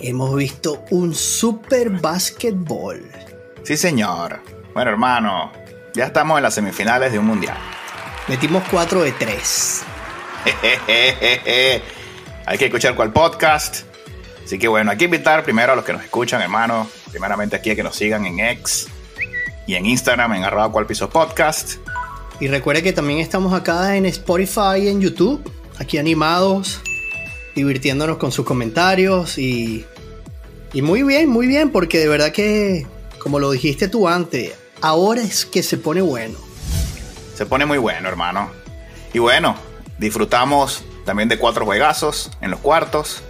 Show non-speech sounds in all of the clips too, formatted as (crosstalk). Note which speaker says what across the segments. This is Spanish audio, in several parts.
Speaker 1: hemos visto un super básquetbol.
Speaker 2: Sí, señor. Bueno, hermano, ya estamos en las semifinales de un mundial.
Speaker 1: Metimos 4 de 3. (laughs)
Speaker 2: hay que escuchar cuál podcast. Así que bueno, hay que invitar primero a los que nos escuchan, hermano. Primeramente aquí a que nos sigan en X y en Instagram en arroba cual piso podcast.
Speaker 1: Y recuerde que también estamos acá en Spotify y en YouTube, aquí animados, divirtiéndonos con sus comentarios y, y muy bien, muy bien, porque de verdad que, como lo dijiste tú antes, ahora es que se pone bueno.
Speaker 2: Se pone muy bueno, hermano. Y bueno, disfrutamos también de cuatro juegazos en los cuartos.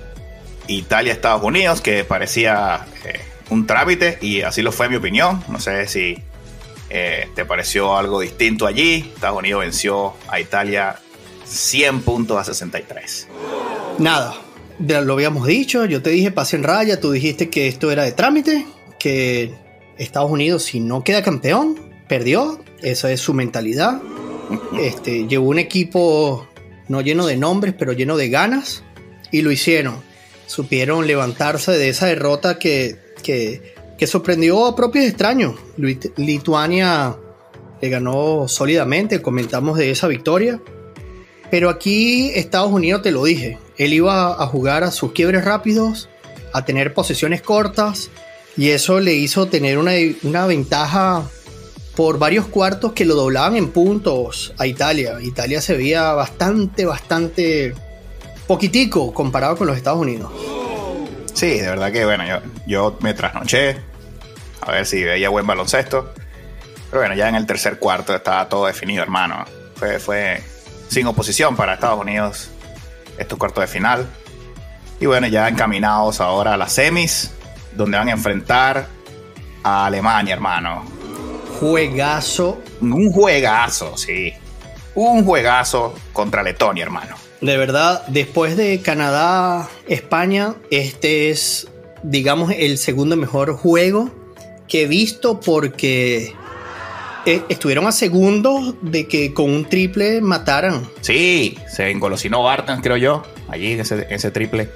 Speaker 2: Italia-Estados Unidos, que parecía eh, un trámite, y así lo fue en mi opinión. No sé si eh, te pareció algo distinto allí. Estados Unidos venció a Italia 100 puntos a 63.
Speaker 1: Nada, lo habíamos dicho, yo te dije pase en raya, tú dijiste que esto era de trámite, que Estados Unidos si no queda campeón, perdió, esa es su mentalidad. (laughs) Este, llevó un equipo no lleno de nombres, pero lleno de ganas, y lo hicieron. Supieron levantarse de esa derrota que, que, que sorprendió a propios extraños. Lit- Lituania le ganó sólidamente, comentamos de esa victoria. Pero aquí Estados Unidos, te lo dije, él iba a jugar a sus quiebres rápidos, a tener posesiones cortas, y eso le hizo tener una, una ventaja por varios cuartos que lo doblaban en puntos a Italia. Italia se veía bastante, bastante poquitico comparado con los Estados Unidos.
Speaker 2: Sí, de verdad que bueno, yo, yo me trasnoché a ver si veía buen baloncesto. Pero bueno, ya en el tercer cuarto estaba todo definido, hermano. Fue, fue sin oposición para Estados Unidos estos cuartos de final. Y bueno, ya encaminados ahora a las semis, donde van a enfrentar a Alemania, hermano.
Speaker 1: Juegazo,
Speaker 2: Un juegazo, sí. Un juegazo contra Letonia, hermano.
Speaker 1: de verdad, después de Canadá, España, este es, digamos, el segundo mejor juego que he visto porque eh, estuvieron a segundos de que con un triple mataran.
Speaker 2: Sí, se engolosinó Barton, creo yo, allí en ese, ese triple.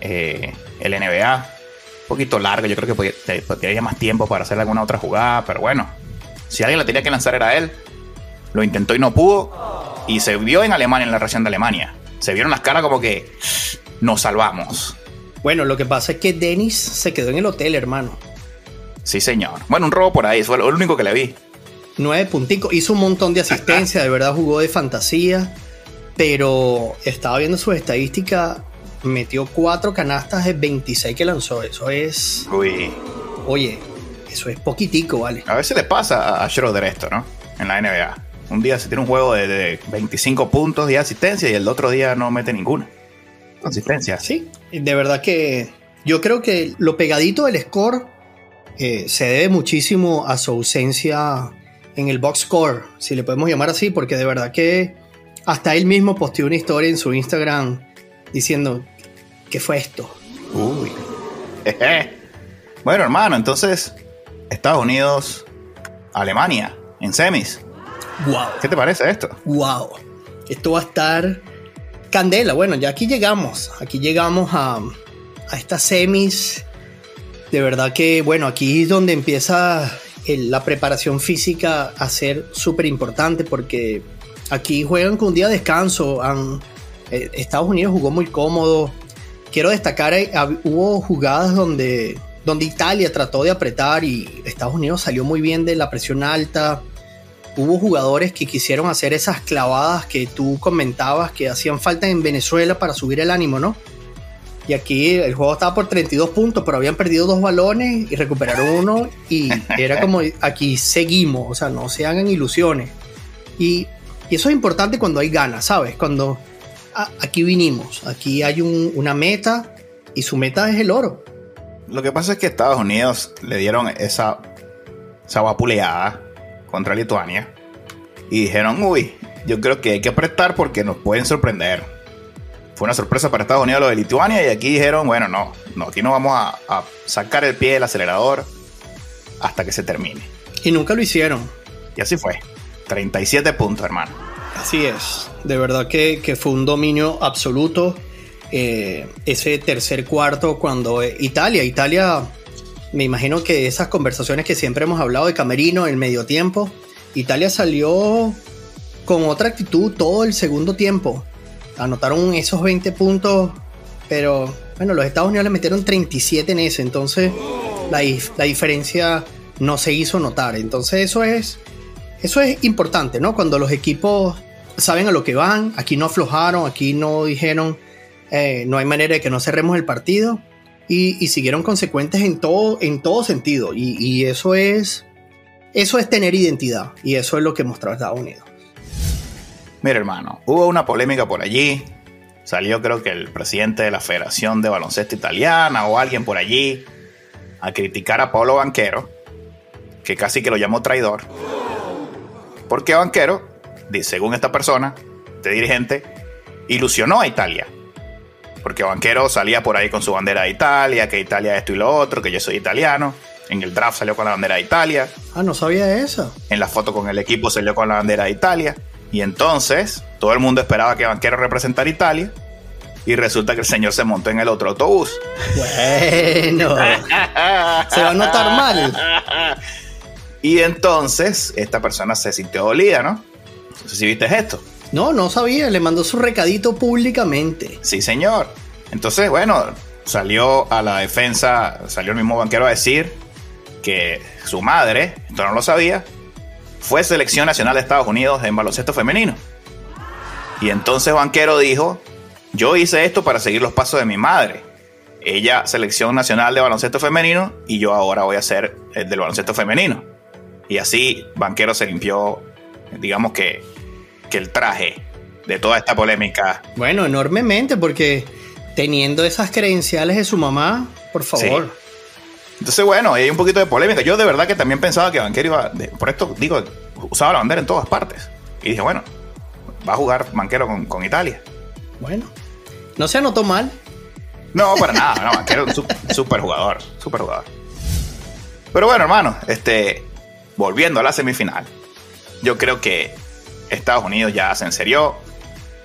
Speaker 2: Eh, el NBA, un poquito largo, yo creo que podía, tenía más tiempo para hacer alguna otra jugada, pero bueno, si alguien la tenía que lanzar era él. Lo intentó y no pudo. Y se vio en Alemania, en la región de Alemania. Se vieron las caras como que nos salvamos.
Speaker 1: Bueno, lo que pasa es que Dennis se quedó en el hotel, hermano.
Speaker 2: Sí, señor. Bueno, un robo por ahí, fue lo único que le vi.
Speaker 1: Nueve punticos, hizo un montón de asistencia, de verdad jugó de fantasía, pero estaba viendo sus estadísticas, metió cuatro canastas de 26 que lanzó, eso es,
Speaker 2: Uy,
Speaker 1: oye, eso es poquitico, ¿vale?
Speaker 2: a veces le pasa a Schroeder esto, ¿no? En la NBA. Un día se tiene un juego de, de 25 puntos de asistencia y el otro día no mete ninguna. Asistencia.
Speaker 1: Sí, de verdad que yo creo que lo pegadito del score eh, se debe muchísimo a su ausencia en el box score, si le podemos llamar así, porque de verdad que hasta él mismo posteó una historia en su Instagram diciendo, ¿qué fue esto?
Speaker 2: Uy. Jeje. (laughs) Bueno, hermano, entonces Estados Unidos, Alemania, en semis.
Speaker 1: ¡Wow!
Speaker 2: ¿Qué te parece esto?
Speaker 1: ¡Wow! Esto va a estar candela. Bueno, ya aquí llegamos. Aquí llegamos a, a estas semis. De verdad que, bueno, aquí es donde empieza el- la preparación física a ser súper importante porque aquí juegan con un día de descanso. Han- eh, Estados Unidos jugó muy cómodo. Quiero destacar, eh, hubo jugadas donde, donde Italia trató de apretar y Estados Unidos salió muy bien de la presión alta hubo jugadores que quisieron hacer esas clavadas que tú comentabas que hacían falta en Venezuela para subir el ánimo, ¿no? Y aquí el juego estaba por 32 puntos, pero habían perdido dos balones y recuperaron uno y era como aquí seguimos, o sea, no se hagan ilusiones. Y, eso es importante cuando hay ganas, ¿sabes? Cuando a- aquí vinimos, aquí hay un- una meta y su meta es el oro.
Speaker 2: lo que pasa es que Estados Unidos le dieron esa, esa vapuleada contra Lituania y dijeron, uy, yo creo que hay que apretar porque nos pueden sorprender. Fue una sorpresa para Estados Unidos lo de Lituania y aquí dijeron, bueno, no, no aquí no vamos a, a sacar el pie del acelerador hasta que se termine.
Speaker 1: Y nunca lo hicieron.
Speaker 2: Y así fue. 37 puntos, hermano.
Speaker 1: Así es. De verdad que, que fue un dominio absoluto. eh, ese tercer cuarto cuando eh, Italia, Italia, me imagino que esas conversaciones que siempre hemos hablado de Camerino, el medio tiempo, Italia salió con otra actitud todo el segundo tiempo. Anotaron esos 20 puntos, pero bueno, los Estados Unidos le metieron 37 en ese, entonces la, la diferencia no se hizo notar. Entonces eso es, eso es importante, ¿no? Cuando los equipos saben a lo que van, aquí no aflojaron, aquí no dijeron, eh, no hay manera de que no cerremos el partido y, y siguieron consecuentes en todo, en todo sentido. Y, y eso es, eso es tener identidad y eso es lo que mostró Estados Unidos.
Speaker 2: Mira, hermano, hubo una polémica por allí. Salió, creo que el presidente de la Federación de Baloncesto Italiana o alguien por allí a criticar a Paolo Banquero, que casi que lo llamó traidor. Porque Banquero, según esta persona, este dirigente, ilusionó a Italia. Porque Banquero salía por ahí con su bandera de Italia, que Italia esto y lo otro, que yo soy italiano. En el draft salió con la bandera de Italia.
Speaker 1: Ah, no sabía eso.
Speaker 2: En la foto con el equipo salió con la bandera de Italia. Y entonces todo el mundo esperaba que Banquero representara a Italia. Y resulta que el señor se montó en el otro autobús.
Speaker 1: Bueno, (laughs) se va a notar mal.
Speaker 2: Y entonces esta persona se sintió dolida, ¿no? No sé si viste esto.
Speaker 1: No, no sabía, le mandó su recadito públicamente.
Speaker 2: Sí, señor. Entonces, bueno, salió a la defensa, salió el mismo banquero a decir que su madre, esto no lo sabía, fue selección nacional de Estados Unidos en baloncesto femenino. Y entonces Banquero dijo, yo hice esto para seguir los pasos de mi madre. Ella selección nacional de baloncesto femenino y yo ahora voy a ser el del baloncesto femenino. Y así Banquero se limpió, digamos que, que el traje de toda esta polémica
Speaker 1: Bueno, enormemente, porque teniendo esas credenciales de su mamá, por favor.
Speaker 2: Entonces, bueno, hay un poquito de polémica. Yo de verdad que también pensaba que Banquero iba. de- por esto digo, usaba la bandera en todas partes. Y dije, bueno, va a jugar Banquero con, con Italia.
Speaker 1: Bueno, no se anotó mal.
Speaker 2: No, para nada, no, Banquero es un su- super jugador, super jugador. Pero bueno, hermano, este, volviendo a la semifinal, yo creo que Estados Unidos ya se enserió.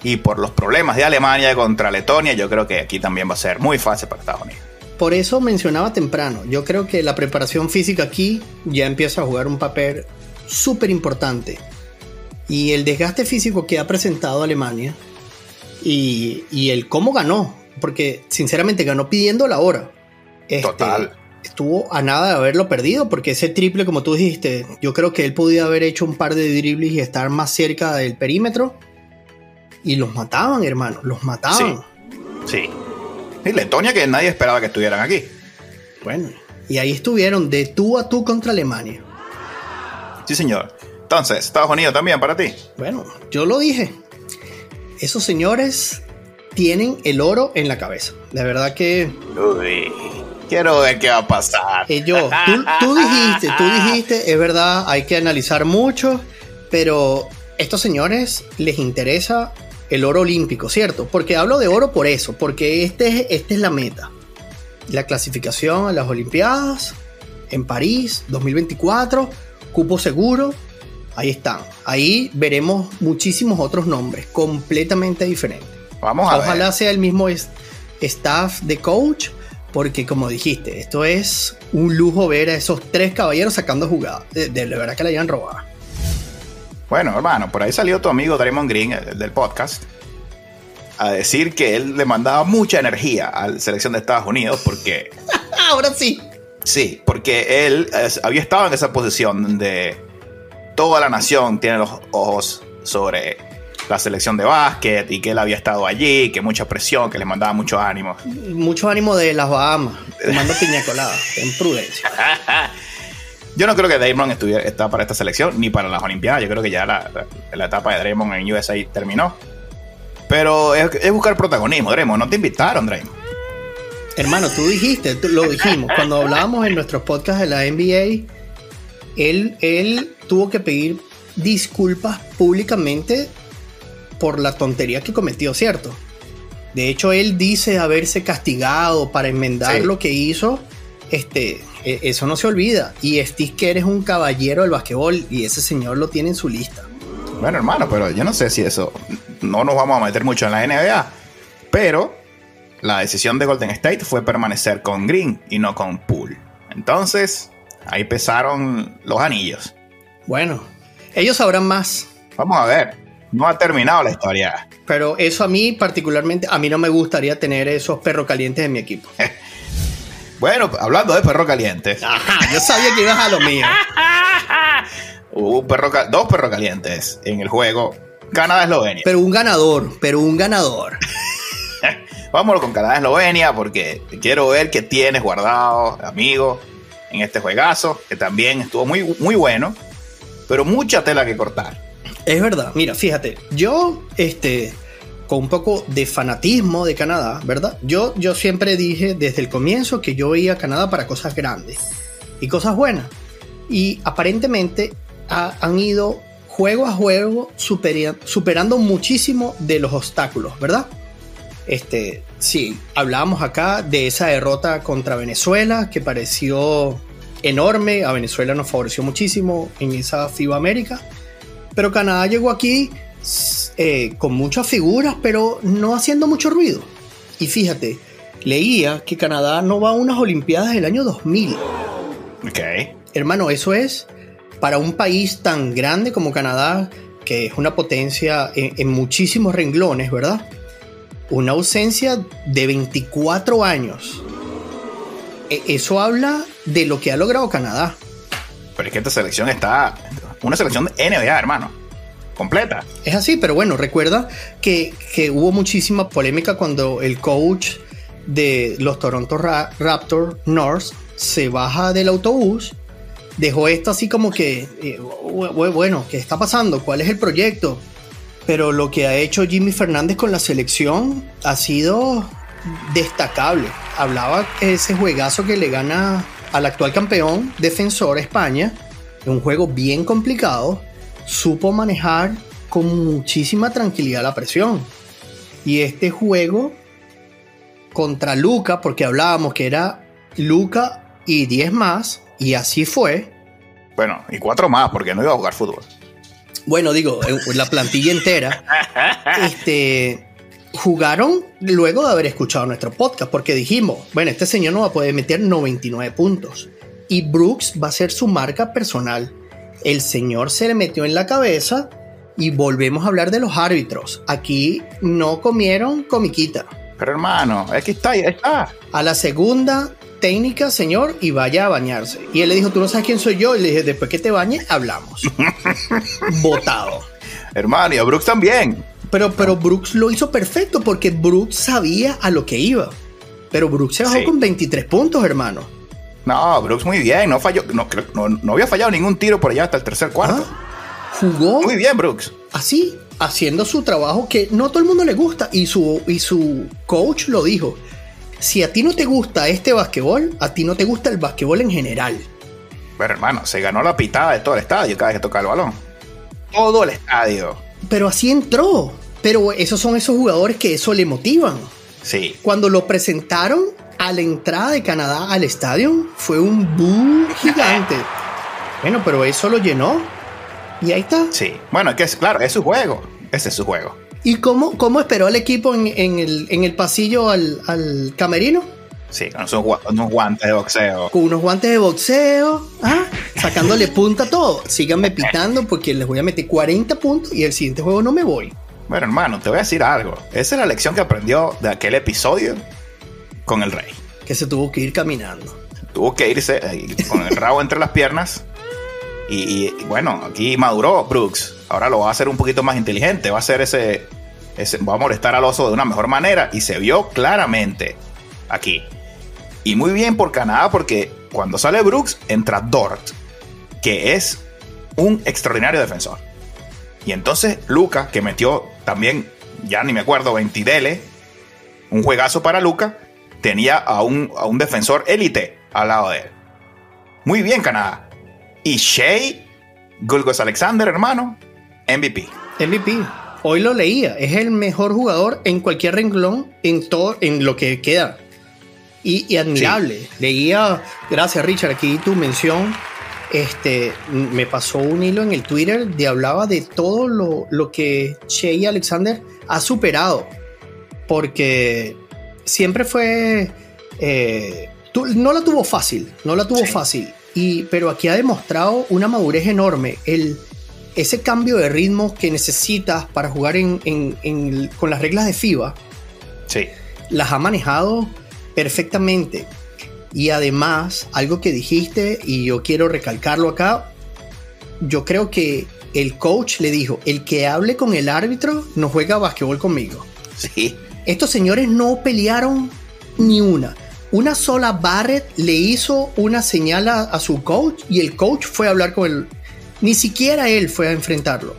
Speaker 2: Y por los problemas de Alemania contra Letonia, yo creo que aquí también va a ser muy fácil para Estados Unidos.
Speaker 1: Por eso mencionaba temprano, yo creo que la preparación física aquí ya empieza a jugar un papel súper importante. Y el desgaste físico que ha presentado Alemania y, y el cómo ganó, porque sinceramente ganó pidiendo la hora. Este,
Speaker 2: Total.
Speaker 1: Estuvo a nada de haberlo perdido, porque ese triple, como tú dijiste, yo creo que él podía haber hecho un par de dribles y estar más cerca del perímetro. Y los mataban, hermano, los mataban.
Speaker 2: Sí. Y Letonia que nadie esperaba que estuvieran aquí.
Speaker 1: Bueno, y ahí estuvieron de tú a tú contra Alemania.
Speaker 2: Sí, señor. Entonces, Estados Unidos también para ti.
Speaker 1: Bueno, yo lo dije. Esos señores tienen el oro en la cabeza. De verdad que
Speaker 2: Uy, quiero ver qué va a pasar.
Speaker 1: ellos, tú, tú dijiste, tú dijiste, es verdad, hay que analizar mucho, pero estos señores les interesa el oro olímpico, ¿cierto? Porque hablo de oro por eso, porque este, es- esta es la meta. La clasificación a las Olimpiadas en París 2024, cupo seguro, ahí están. Ahí veremos muchísimos otros nombres completamente diferentes.
Speaker 2: Vamos a
Speaker 1: Ojalá
Speaker 2: ver.
Speaker 1: sea el mismo es- staff de coach, porque como dijiste, esto es un lujo ver a esos tres caballeros sacando jugadas. De, de la verdad que la hayan robado.
Speaker 2: Bueno, hermano, por ahí salió tu amigo Draymond Green, el del podcast, a decir que él le mandaba mucha energía a la selección de Estados Unidos porque, (laughs)
Speaker 1: Ahora sí.
Speaker 2: sí, porque él eh, había estado en esa posición donde toda la nación tiene los ojos sobre la selección de básquet y que él había estado allí, que mucha presión, que le mandaba mucho ánimo.
Speaker 1: Mucho ánimo de las Bahamas. Tomando (laughs) piña colada. Ten prudencia. (laughs)
Speaker 2: Yo no creo que Draymond estuviera, está para esta selección ni para las Olimpiadas. Yo creo que ya la, la- la etapa de Draymond en USA terminó. Pero es, es buscar protagonismo, Draymond. No te invitaron, Draymond.
Speaker 1: Hermano, tú dijiste, lo dijimos, cuando hablábamos en nuestros podcasts de la NBA, él, él tuvo que pedir disculpas públicamente por la tontería que cometió, ¿cierto? De hecho, él dice haberse castigado para enmendar lo que hizo. Este, e, eso no se olvida. Y Steve Kerr es un caballero del basquetbol y ese señor lo tiene en su lista.
Speaker 2: Bueno, hermano, pero yo no sé si eso. No nos vamos a meter mucho en la NBA. Pero la decisión de Golden State fue permanecer con Green y no con Poole. Entonces, ahí pesaron los anillos.
Speaker 1: Bueno, ellos sabrán más.
Speaker 2: Vamos a ver. No ha terminado la historia.
Speaker 1: Pero eso a mí particularmente, a mí no me gustaría tener esos perros calientes en mi equipo. (laughs)
Speaker 2: bueno, hablando de perros calientes. (laughs)
Speaker 1: Ajá, yo sabía que ibas a lo mío. (laughs)
Speaker 2: Hubo un perro, dos perros calientes en el juego Canadá-Eslovenia.
Speaker 1: Pero un ganador, pero un ganador. (laughs)
Speaker 2: Vámonos con Canadá-Eslovenia porque quiero ver qué tienes guardado, amigo, en este juegazo, que también estuvo muy, muy bueno, pero mucha tela que cortar.
Speaker 1: Es verdad, mira, fíjate, yo, este, con un poco de fanatismo de Canadá, ¿verdad? Yo, yo siempre dije desde el comienzo que yo veía a Canadá para cosas grandes y cosas buenas. Y aparentemente han ido juego a juego superando muchísimo de los obstáculos, ¿verdad? Este, sí, hablábamos acá de esa derrota contra Venezuela que pareció enorme, a Venezuela nos favoreció muchísimo en esa FIBA América pero Canadá llegó aquí eh, con muchas figuras, pero no haciendo mucho ruido. Y fíjate, leía que Canadá no va a unas Olimpiadas del año 2000.
Speaker 2: Ok.
Speaker 1: Hermano, eso es para un país tan grande como Canadá, que es una potencia en, muchísimos renglones, ¿verdad? Una ausencia de 24 años. E, eso habla de lo que ha logrado Canadá.
Speaker 2: Pero es que esta selección está una selección de NBA, hermano. Completa.
Speaker 1: Es así, pero bueno, recuerda que, hubo muchísima polémica cuando el coach de los Toronto Raptors, North, se baja del autobús, dejó esto así como que, eh, bueno, ¿qué está pasando? ¿Cuál es el proyecto? Pero lo que ha hecho Jimmy Fernández con la selección ha sido destacable. Hablaba ese juegazo que le gana al actual campeón defensor España, un juego bien complicado, supo manejar con muchísima tranquilidad la presión. Y este juego contra Luca, porque hablábamos que era Luca y 10 más, y así fue.
Speaker 2: Bueno, y cuatro más, porque no iba a jugar fútbol.
Speaker 1: Bueno, digo, la plantilla entera. (laughs) este, jugaron luego de haber escuchado nuestro podcast, porque dijimos, bueno, este señor no va a poder meter 99 puntos y Brooks va a ser su marca personal. El señor se le metió en la cabeza y volvemos a hablar de los árbitros. Aquí no comieron comiquita.
Speaker 2: Pero hermano, aquí está, ahí está.
Speaker 1: A la segunda técnica, señor, y vaya a bañarse. Y él le dijo, tú no sabes quién soy yo. Y le dije, después que te bañes, hablamos. (laughs) Votado.
Speaker 2: Hermano, y a Brooks también.
Speaker 1: Pero, pero Brooks lo hizo perfecto porque Brooks sabía a lo que iba. Pero Brooks se bajó con 23 puntos, hermano.
Speaker 2: No, Brooks muy bien, no falló, no, no, había fallado ningún tiro por allá hasta el tercer cuarto.
Speaker 1: Ah, jugó.
Speaker 2: Muy bien, Brooks.
Speaker 1: Así, haciendo su trabajo que no a todo el mundo le gusta. Y su, y su coach lo dijo. Si a ti no te gusta este basquetbol, a ti no te gusta el basquetbol en general.
Speaker 2: Pero hermano, se ganó la pitada de todo el estadio cada vez que toca el balón. Todo el estadio.
Speaker 1: Pero así entró. Pero esos son esos jugadores que eso le motivan.
Speaker 2: Sí.
Speaker 1: Cuando lo presentaron, a la entrada de Canadá al estadio fue un boom gigante. (laughs) Bueno, pero eso lo llenó. Y ahí está.
Speaker 2: Sí. Bueno, es que es claro, es su juego. Ese es su juego.
Speaker 1: ¿Y cómo, cómo esperó el equipo en, el, pasillo al, camerino?
Speaker 2: Sí, con unos guantes de boxeo.
Speaker 1: Con unos guantes de boxeo, ¿ah? sacándole punta a todo. Síganme pitando porque les voy a meter 40 puntos y el siguiente juego no me voy.
Speaker 2: Bueno, hermano, te voy a decir algo. Esa es la lección que aprendió de aquel episodio con el rey.
Speaker 1: Que se tuvo que ir caminando.
Speaker 2: Tuvo que irse eh, con el rabo entre las piernas. Y, bueno, aquí maduró Brooks. Ahora lo va a hacer un poquito más inteligente. Va a hacer ese, ese. Va a molestar al oso de una mejor manera. Y se vio claramente aquí. Y muy bien por Canadá, porque cuando sale Brooks, entra Dort, que es un extraordinario defensor. Y entonces Luca, que metió también, ya ni me acuerdo, 20 dele, un juegazo para Luca tenía a un, a un defensor élite al lado de él. Muy bien, Canadá. Y Shea Gulgos Alexander, hermano, MVP.
Speaker 1: MVP. Hoy lo leía. Es el mejor jugador en cualquier renglón en todo, en lo que queda. Y, admirable. Leía, gracias Richard, aquí tu mención. Este, me pasó un hilo en el Twitter de hablaba de todo lo, lo que Shea Alexander ha superado. Porque siempre fue. Eh, no la tuvo fácil, no la tuvo fácil. Y, pero aquí ha demostrado una madurez enorme. El, ese cambio de ritmo que necesitas para jugar con las reglas de FIBA,
Speaker 2: sí.
Speaker 1: las ha manejado perfectamente. Y además, algo que dijiste, y yo quiero recalcarlo acá, yo creo que el coach le dijo, el que hable con el árbitro no juega básquetbol conmigo.
Speaker 2: Sí.
Speaker 1: Estos señores no pelearon ni una. Una sola Barrett le hizo una señal a, su coach y el coach fue a hablar con él. Ni siquiera él fue a enfrentarlo.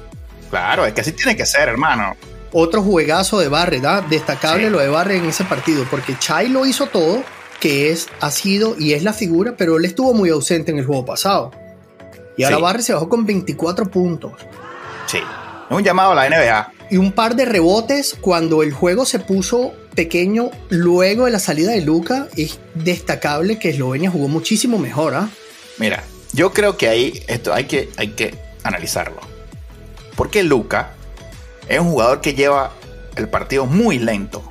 Speaker 2: Claro, es que así tiene que ser, hermano.
Speaker 1: Otro juegazo de Barrett, ¿ah? destacable lo de Barrett en ese partido, porque Chai lo hizo todo, que es, ha sido y es la figura, pero él estuvo muy ausente en el juego pasado. Y ahora Barrett se bajó con 24 puntos.
Speaker 2: Sí, un llamado a la NBA.
Speaker 1: Y un par de rebotes cuando el juego se puso pequeño luego de la salida de Luca. Es destacable que Eslovenia jugó muchísimo mejor. ¿ah?
Speaker 2: Mira, yo creo que ahí esto hay que, hay que analizarlo. Porque Luca es un jugador que lleva el partido muy lento.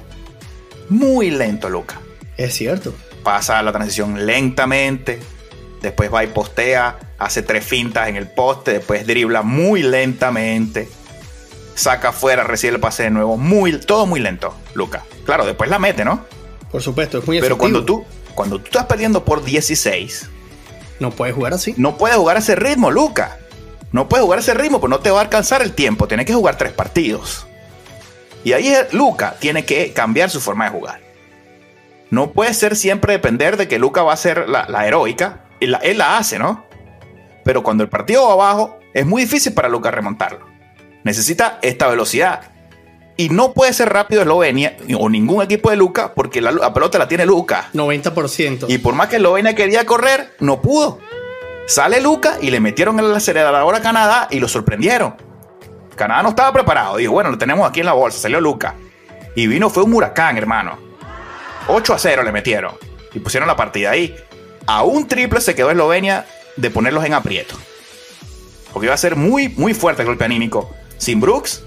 Speaker 2: Muy lento, Luca.
Speaker 1: Es cierto.
Speaker 2: Pasa la transición lentamente. Después va y postea. Hace tres fintas en el poste. Después dribla muy lentamente saca afuera, recibe el pase de nuevo. Muy, todo muy lento, Luca. Claro, después la mete, ¿no?
Speaker 1: Por supuesto, es muy
Speaker 2: Pero cuando tú, cuando tú estás perdiendo por 16,
Speaker 1: no puedes jugar así.
Speaker 2: No puedes jugar a ese ritmo, Luca. No puedes jugar a ese ritmo, pues no te va a alcanzar el tiempo. Tienes que jugar tres partidos. Y ahí Luca tiene que cambiar su forma de jugar. No puede ser siempre depender de que Luca va a ser la, heroica. Él él la hace, ¿no? Pero cuando el partido va abajo, es muy difícil para Luca remontarlo necesita esta velocidad. Y no puede ser rápido Eslovenia o ningún equipo de Luca porque la, pelota la tiene Luca.
Speaker 1: 90%.
Speaker 2: Y por más que Eslovenia quería correr, no pudo. Sale Luca y le metieron el acelerador a Canadá y lo sorprendieron. Canadá no estaba preparado. Dijo, bueno, lo tenemos aquí en la bolsa. Salió Luca. Y vino, fue un huracán, hermano. 8 a 0 le metieron. Y pusieron la partida ahí. A un triple se quedó Eslovenia de ponerlos en aprieto. Porque iba a ser muy, muy fuerte el golpe anímico sin Brooks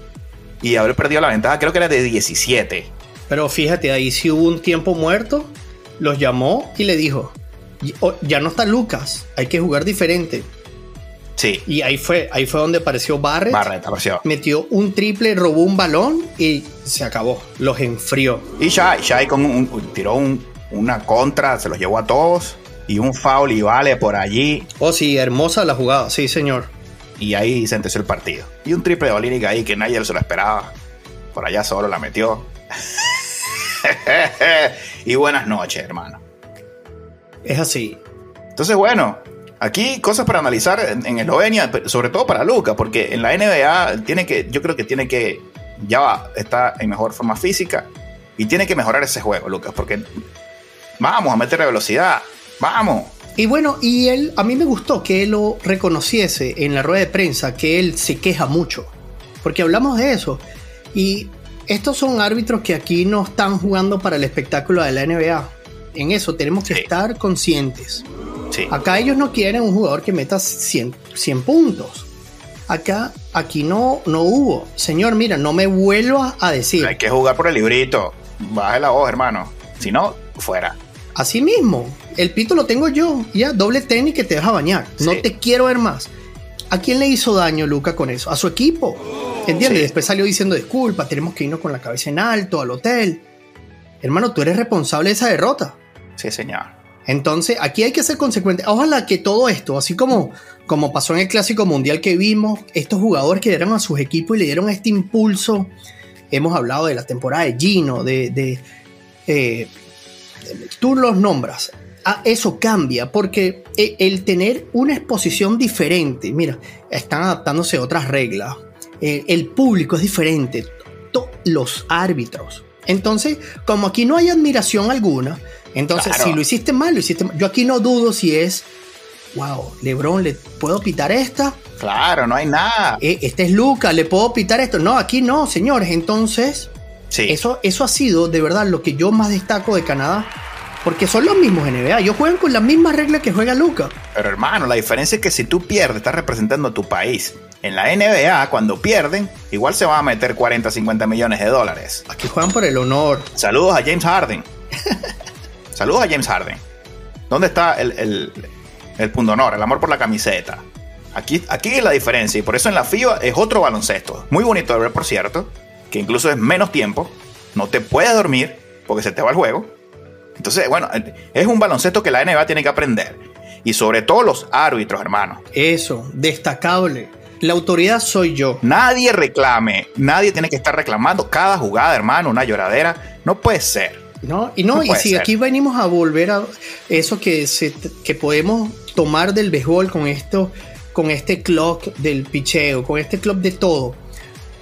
Speaker 2: y haber perdido la ventaja, creo que era de 17.
Speaker 1: Pero fíjate, ahí sí hubo un tiempo muerto, los llamó y le dijo, ya no está Lucas, hay que jugar diferente.
Speaker 2: Sí.
Speaker 1: Y ahí fue, ahí fue donde apareció Barrett.
Speaker 2: Barrett apareció.
Speaker 1: Metió un triple, robó un balón y se acabó. Los enfrió.
Speaker 2: Y Shai, Shai con un, tiró una contra, se los llevó a todos. Y un foul y vale por allí.
Speaker 1: Oh, sí, hermosa la jugada, sí, señor
Speaker 2: y ahí sentenció el partido. Y un triple de Olínica ahí que nadie se lo esperaba. Por allá solo la metió. (laughs) y buenas noches, hermano.
Speaker 1: Es así.
Speaker 2: Entonces, bueno, aquí cosas para analizar en, Eslovenia, sobre todo para Luca, porque en la NBA tiene que, yo creo que tiene que, ya está en mejor forma física y tiene que mejorar ese juego, Lucas, porque vamos a meterle velocidad, vamos.
Speaker 1: Y bueno, y él, a mí me gustó que él lo reconociese en la rueda de prensa, que él se queja mucho, porque hablamos de eso. Y estos son árbitros que aquí no están jugando para el espectáculo de la NBA. En eso tenemos que estar conscientes. Acá ellos no quieren un jugador que meta 100, 100 puntos. Acá, aquí no, no hubo. Señor, mira, no me vuelva a decir.
Speaker 2: Hay que jugar por el librito. Baje la voz, hermano. Si no, fuera.
Speaker 1: Así mismo, el pito lo tengo yo, ya, doble tenis que te deja bañar. No te quiero ver más. ¿A quién le hizo daño Luca con eso? A su equipo. ¿Entiendes? Después salió diciendo disculpa, tenemos que irnos con la cabeza en alto al hotel. Hermano, tú eres responsable de esa derrota.
Speaker 2: Sí, señor.
Speaker 1: Entonces, aquí hay que ser consecuente. Ojalá que todo esto, así como, como pasó en el Clásico Mundial que vimos, estos jugadores que dieron a sus equipos y le dieron este impulso. Hemos hablado de la temporada de Gino, de, de eh, tú los nombras, ah, eso cambia porque e, el tener una exposición diferente, mira, están adaptándose a otras reglas, el público es diferente, los árbitros, Entonces, como aquí no hay admiración alguna, entonces
Speaker 2: Claro.
Speaker 1: si lo hiciste mal, lo hiciste mal. Yo aquí no dudo si es, wow, Lebron, ¿le puedo pitar esta?
Speaker 2: Claro, no hay nada.
Speaker 1: Eh, este es Luca, ¿le puedo pitar esto? No, aquí no, señores. Entonces,
Speaker 2: Sí.
Speaker 1: eso, eso ha sido de verdad lo que yo más destaco de Canadá. Porque son los mismos NBA. Ellos juegan con las mismas reglas que juega Luca.
Speaker 2: Pero hermano, la diferencia es que si tú pierdes, estás representando a tu país. En la NBA, cuando pierden, igual se van a meter 40, 50 millones de dólares.
Speaker 1: Aquí juegan por el honor.
Speaker 2: Saludos a James Harden. (laughs) Saludos a James Harden. ¿Dónde está el, el, el punto honor, el amor por la camiseta? Aquí, aquí es la diferencia y por eso en la FIBA es otro baloncesto. Muy bonito de ver, por cierto, que incluso es menos tiempo. No te puedes dormir porque se te va el juego. Entonces, bueno, es un baloncesto que la NBA tiene que aprender. Y sobre todo los árbitros, hermano.
Speaker 1: Eso, destacable. La autoridad soy yo.
Speaker 2: Nadie reclame, nadie tiene que estar reclamando cada jugada, hermano, una lloradera. No puede ser.
Speaker 1: ¿no? Y no,
Speaker 2: No
Speaker 1: y si
Speaker 2: ser.
Speaker 1: aquí venimos a volver a eso que, se, que podemos tomar del béisbol con esto, con este clock del picheo, con este clock de todo.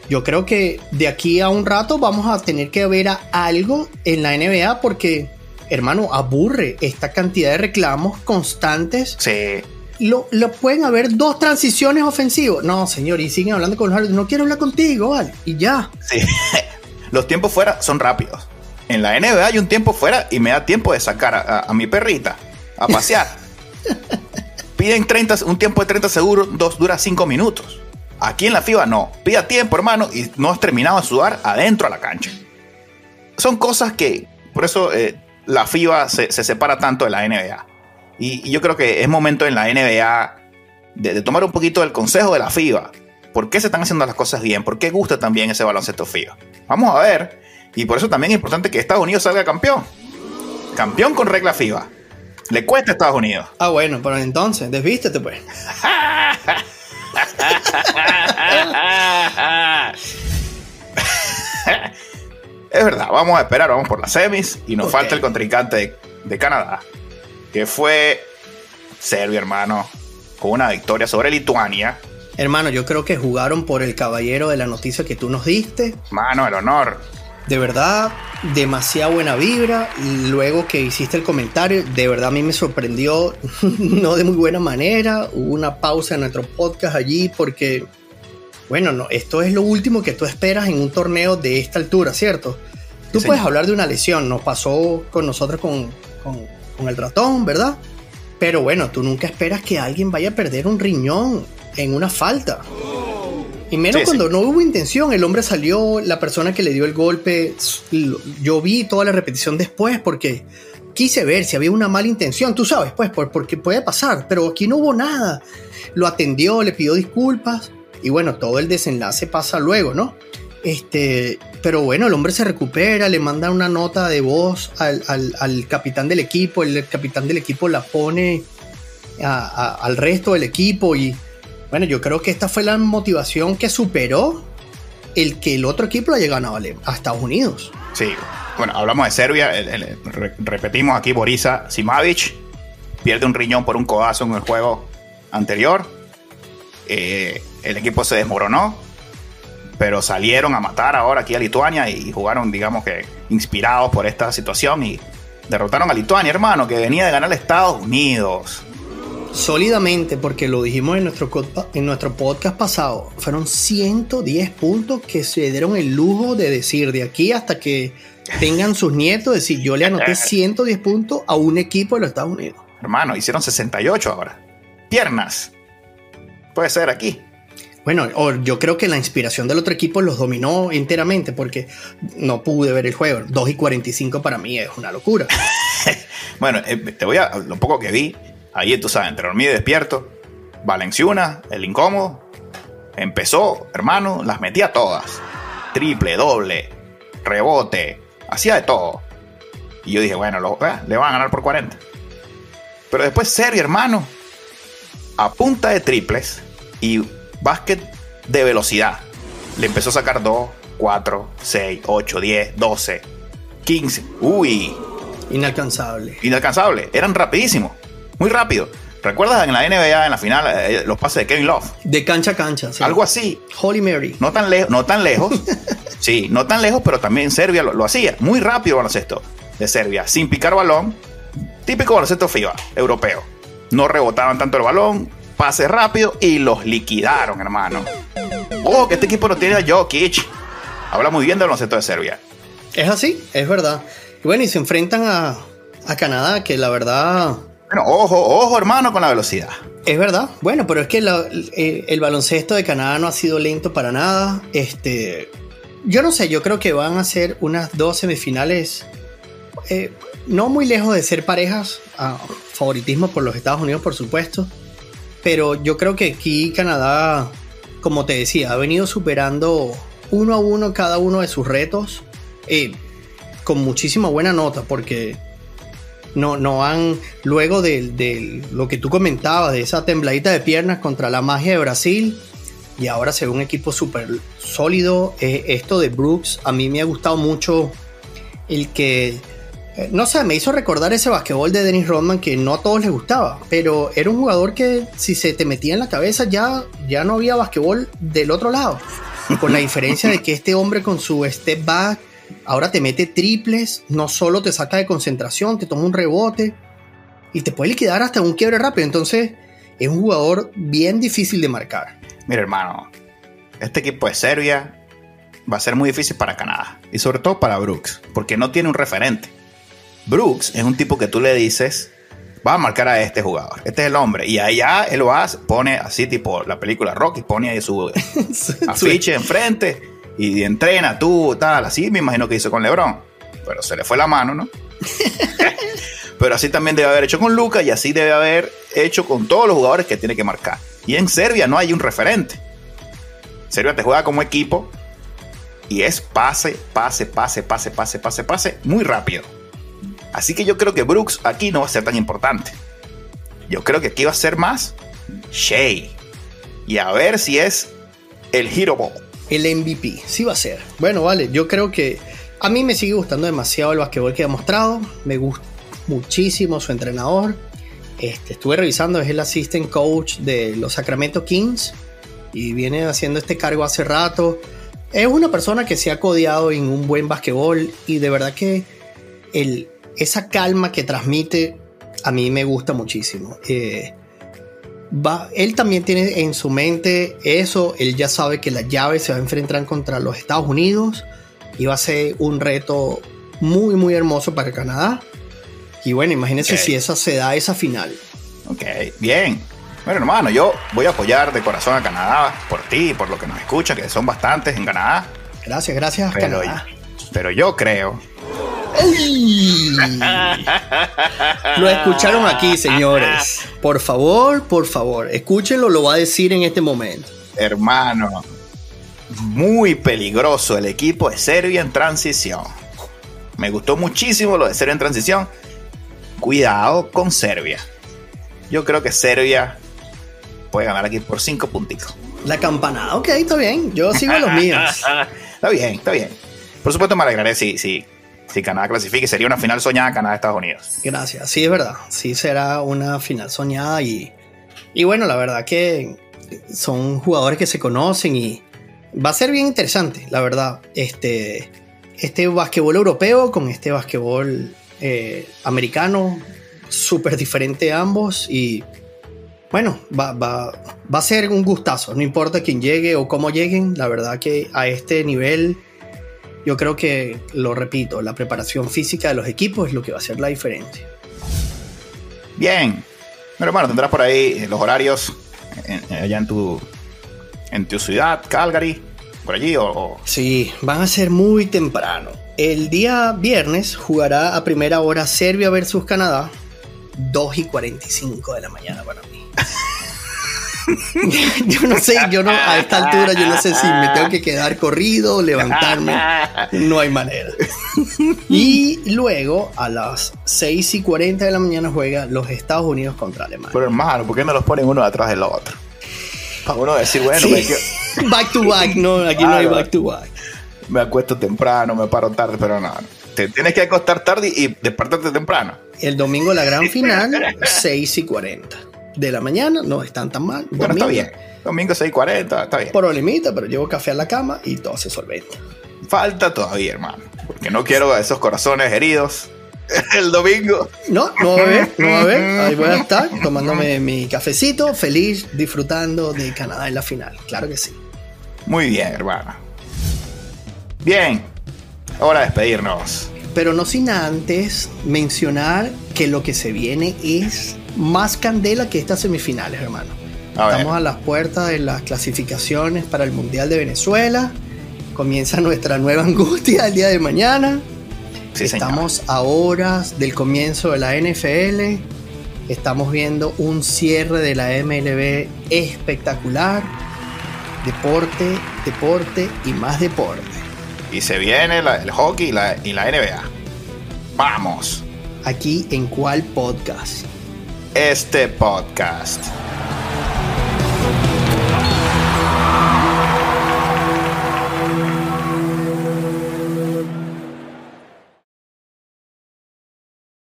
Speaker 1: Yo creo que de aquí a un rato vamos a tener que ver a algo en la NBA porque, hermano, aburre esta cantidad de reclamos constantes.
Speaker 2: Sí,
Speaker 1: Lo, lo pueden haber dos transiciones ofensivas. No, señor, y siguen hablando con los árbitros. No quiero hablar contigo, vale. Y ya.
Speaker 2: sí. (laughs) Los tiempos fuera son rápidos. En la NBA hay un tiempo fuera y me da tiempo de sacar a, a- a mi perrita a pasear. (laughs) Piden 30, un tiempo de 30 segundos, dura 5 minutos. Aquí en la FIBA no. Pida tiempo, hermano, y no has terminado de sudar adentro a la cancha. Son cosas que, por eso eh, la FIBA se, se separa tanto de la NBA. Y, y yo creo que es momento en la NBA de, de tomar un poquito del consejo de la FIBA. ¿Por qué se están haciendo las cosas bien? ¿Por qué gusta también ese baloncesto FIBA? Vamos a ver. Y por eso también es importante que Estados Unidos salga campeón. Campeón con regla FIBA. Le cuesta a Estados Unidos.
Speaker 1: Ah, bueno, pero entonces, desvístete pues. (laughs) (laughs) (laughs)
Speaker 2: Es verdad, vamos a esperar, vamos por las semis y nos falta el contrincante de, de Canadá, que fue Serbia, hermano, con una victoria sobre Lituania.
Speaker 1: Hermano, yo creo que jugaron por el caballero de la noticia que tú nos diste.
Speaker 2: Mano, el honor.
Speaker 1: De verdad, demasiada buena vibra. Luego que hiciste el comentario, de verdad a mí me sorprendió, (laughs) no de muy buena manera. Hubo una pausa en nuestro podcast allí porque, bueno, no, esto es lo último que tú esperas en un torneo de esta altura, ¿cierto? Tú
Speaker 2: Sí,
Speaker 1: puedes
Speaker 2: señor.
Speaker 1: hablar de una lesión, nos pasó con nosotros con, con- con el ratón, ¿verdad? Pero bueno, tú nunca esperas que alguien vaya a perder un riñón en una falta. Y menos
Speaker 2: Sí,
Speaker 1: cuando
Speaker 2: sí.
Speaker 1: no hubo intención, el hombre salió, la persona que le dio el golpe, yo vi toda la repetición después porque quise ver si había una mala intención, tú sabes, pues, por- porque puede pasar, pero aquí no hubo nada. Lo atendió, le pidió disculpas y bueno, todo el desenlace pasa luego, ¿no? Este, pero bueno, el hombre se recupera, le manda una nota de voz al, al- capitán del equipo, el capitán del equipo la pone al resto del equipo y bueno, yo creo que esta fue la motivación que superó el que el otro equipo haya ganado a Estados Unidos.
Speaker 2: Sí, bueno, hablamos de Serbia, repetimos aquí, Borisa Simavic pierde un riñón por un codazo en el juego anterior. Eh, el equipo se desmoronó, pero salieron a matar ahora aquí a Lituania y jugaron, digamos que, inspirados por esta situación y derrotaron a Lituania, hermano, que venía de ganar a Estados Unidos.
Speaker 1: Sólidamente, porque lo dijimos en nuestro, en nuestro podcast pasado, fueron 110 puntos que se dieron el lujo de decir de aquí hasta que tengan sus nietos, decir, yo le anoté (laughs) 110 puntos a un equipo de los Estados Unidos.
Speaker 2: Hermano, hicieron 68 ahora. Piernas. Puede ser aquí.
Speaker 1: Bueno, yo creo que la inspiración del otro equipo los dominó enteramente porque no pude ver el juego. 2 y 45 para mí es una locura. (laughs)
Speaker 2: Bueno, eh, te voy a. Lo poco que vi, ahí tú sabes, entre dormido y despierto. Valenciuna, el incómodo, empezó, hermano, las metía todas. Triple, doble, rebote, hacía de todo. Y yo dije, bueno, lo- eh, le van a ganar por 40. Pero después Serbia, hermano, a punta de triples y básquet de velocidad. Le empezó a sacar 2, 4, 6, 8, 10, 12, 15. Uy,
Speaker 1: Inalcanzable.
Speaker 2: inalcanzable. Eran rapidísimos. Muy rápido. ¿Recuerdas en la NBA, en la final, eh, los pases de Kevin Love?
Speaker 1: De cancha a cancha. sí.
Speaker 2: Algo así.
Speaker 1: Holy Mary.
Speaker 2: No tan, lejos no tan lejos. (laughs) Sí, no tan lejos, pero también Serbia lo, hacía. Muy rápido baloncesto de Serbia, sin picar balón. Típico baloncesto FIBA, europeo. No rebotaban tanto el balón, pase rápido y los liquidaron, hermano. Ojo que este equipo no tiene a Jokic. Habla muy bien del baloncesto de Serbia.
Speaker 1: Es así, es verdad. Y bueno, y se enfrentan a, a Canadá, que la verdad...
Speaker 2: Bueno, ojo, ojo, hermano, con la velocidad.
Speaker 1: Es verdad. Bueno, pero es que eh, el, baloncesto de Canadá no ha sido lento para nada. Este, yo no sé, yo creo que van a ser unas dos semifinales, eh, no muy lejos de ser parejas, favoritismo por los Estados Unidos, por supuesto. Pero yo creo que aquí Canadá, como te decía, ha venido superando uno a uno cada uno de sus retos. Eh, con muchísima buena nota, porque no, no han, luego de, lo que tú comentabas, de esa tembladita de piernas contra la magia de Brasil, y ahora se un equipo súper sólido. Eh, esto de Brooks, a mí me ha gustado mucho el que, no sé, me hizo recordar ese basquetbol de Dennis Rodman que no a todos les gustaba, pero era un jugador que si se te metía en la cabeza ya, ya no había basquetbol del otro lado. Con la diferencia de que este hombre con su step back Ahora te mete triples, no solo te saca de concentración, te toma un rebote y te puede liquidar hasta un quiebre rápido. Entonces es un jugador bien difícil de marcar.
Speaker 2: Mira hermano, este equipo de Serbia va a ser muy difícil para Canadá y sobre todo para Brooks, porque no tiene un referente. Brooks es un tipo que tú le dices, va a marcar a este jugador, este es el hombre, y allá él lo hace, pone así tipo la película Rocky, pone ahí su (laughs) afiche enfrente y entrena tú, tal, así me imagino que hizo con LeBron. Pero se le fue la mano, ¿no? (laughs) Pero así también debe haber hecho con Lucas y así debe haber hecho con todos los jugadores que tiene que marcar. Y en Serbia no hay un referente. Serbia te juega como equipo y es pase, pase, pase, pase, pase, pase, pase, muy rápido. Así que yo creo que Brooks aquí no va a ser tan importante. Yo creo que aquí va a ser más Shea. Y a ver si es el Hero Ball
Speaker 1: el MVP. Sí va a ser. Bueno, vale, yo creo que a mí me sigue gustando demasiado el basquetbol que ha mostrado. Me gusta muchísimo su entrenador. Este, estuve revisando, es el assistant coach de los Sacramento Kings y viene haciendo este cargo hace rato. Es una persona que se ha codeado en un buen basquetbol y de verdad que el, esa calma que transmite a mí me gusta muchísimo. Eh, él también tiene en su mente eso, él ya sabe que la llave se va a enfrentar contra los Estados Unidos y va a ser un reto muy muy hermoso para Canadá. Y bueno, imagínense si esa se da esa final.
Speaker 2: Ok, bien. Bueno, hermano, yo voy a apoyar de corazón a Canadá por ti por lo que nos escucha, que son bastantes en Canadá.
Speaker 1: Gracias, gracias,
Speaker 2: pero,
Speaker 1: Canadá.
Speaker 2: Pero yo creo
Speaker 1: lo escucharon aquí, señores. Por favor, por favor, escúchenlo, lo va a decir en este momento.
Speaker 2: Hermano, muy peligroso el equipo de Serbia en transición. Me gustó muchísimo lo de Serbia en transición. Cuidado con Serbia. Yo creo que Serbia puede ganar aquí por cinco puntitos.
Speaker 1: La campanada, ok, está bien. Yo sigo los míos. (laughs)
Speaker 2: está bien, está bien. Por supuesto, me alegraré si, si si Canadá clasifique. Sería una final soñada Canadá-Estados Unidos.
Speaker 1: Gracias, sí, es verdad. Sí, será una final soñada y, y bueno, la verdad que son jugadores que se conocen y va a ser bien interesante, la verdad. Este, este basquetbol europeo con este basquetbol eh, americano, súper diferente ambos y bueno, va, va, va a ser un gustazo, no importa quién llegue o cómo lleguen, la verdad que a este nivel yo creo que, lo repito, la preparación física de los equipos es lo que va a hacer la diferencia.
Speaker 2: Bien. Bueno, tendrás por ahí los horarios allá en tu, en tu ciudad, Calgary, por allí o,
Speaker 1: Sí, van a ser muy temprano. El día viernes jugará a primera hora Serbia versus Canadá, 2 y 45 de la mañana para mí. (laughs) (laughs) yo no sé, yo no, a esta altura yo no sé si me tengo que quedar corrido, levantarme. No hay manera. (laughs) Y luego a las 6 y 40 de la mañana juega los Estados Unidos contra Alemania.
Speaker 2: Pero hermano, ¿por qué no los ponen uno atrás del otro? Para uno decir, bueno, (laughs)
Speaker 1: back to back, no, aquí no hay back to back.
Speaker 2: Me acuesto temprano, me paro tarde, pero no. Te tienes que acostar tarde y despertarte temprano.
Speaker 1: El domingo la gran final, 6 y 40 de la mañana, no están tan mal.
Speaker 2: Bueno, está bien. Domingo 6.40, está bien.
Speaker 1: Problemita, pero llevo café a la cama y todo se solventa.
Speaker 2: Falta todavía, hermano. Porque no quiero esos corazones heridos (laughs) el domingo.
Speaker 1: No, no va a ver, no va a ver. Ahí voy a (laughs) estar tomándome mi cafecito, feliz, disfrutando de Canadá en la final. Claro que sí.
Speaker 2: Muy bien, hermano. Bien, hora de despedirnos.
Speaker 1: Pero no sin antes mencionar que lo que se viene es más candela que estas semifinales, hermano. Estamos a las puertas de las clasificaciones para el Mundial de Venezuela. Comienza nuestra nueva (laughs) angustia el día de mañana. Estamos a horas del comienzo de la NFL. Estamos viendo un cierre de la MLB espectacular. Deporte, deporte y más deporte.
Speaker 2: Y se viene el hockey y la, y la NBA. Vamos.
Speaker 1: Aquí en cuál podcast?
Speaker 2: Este podcast.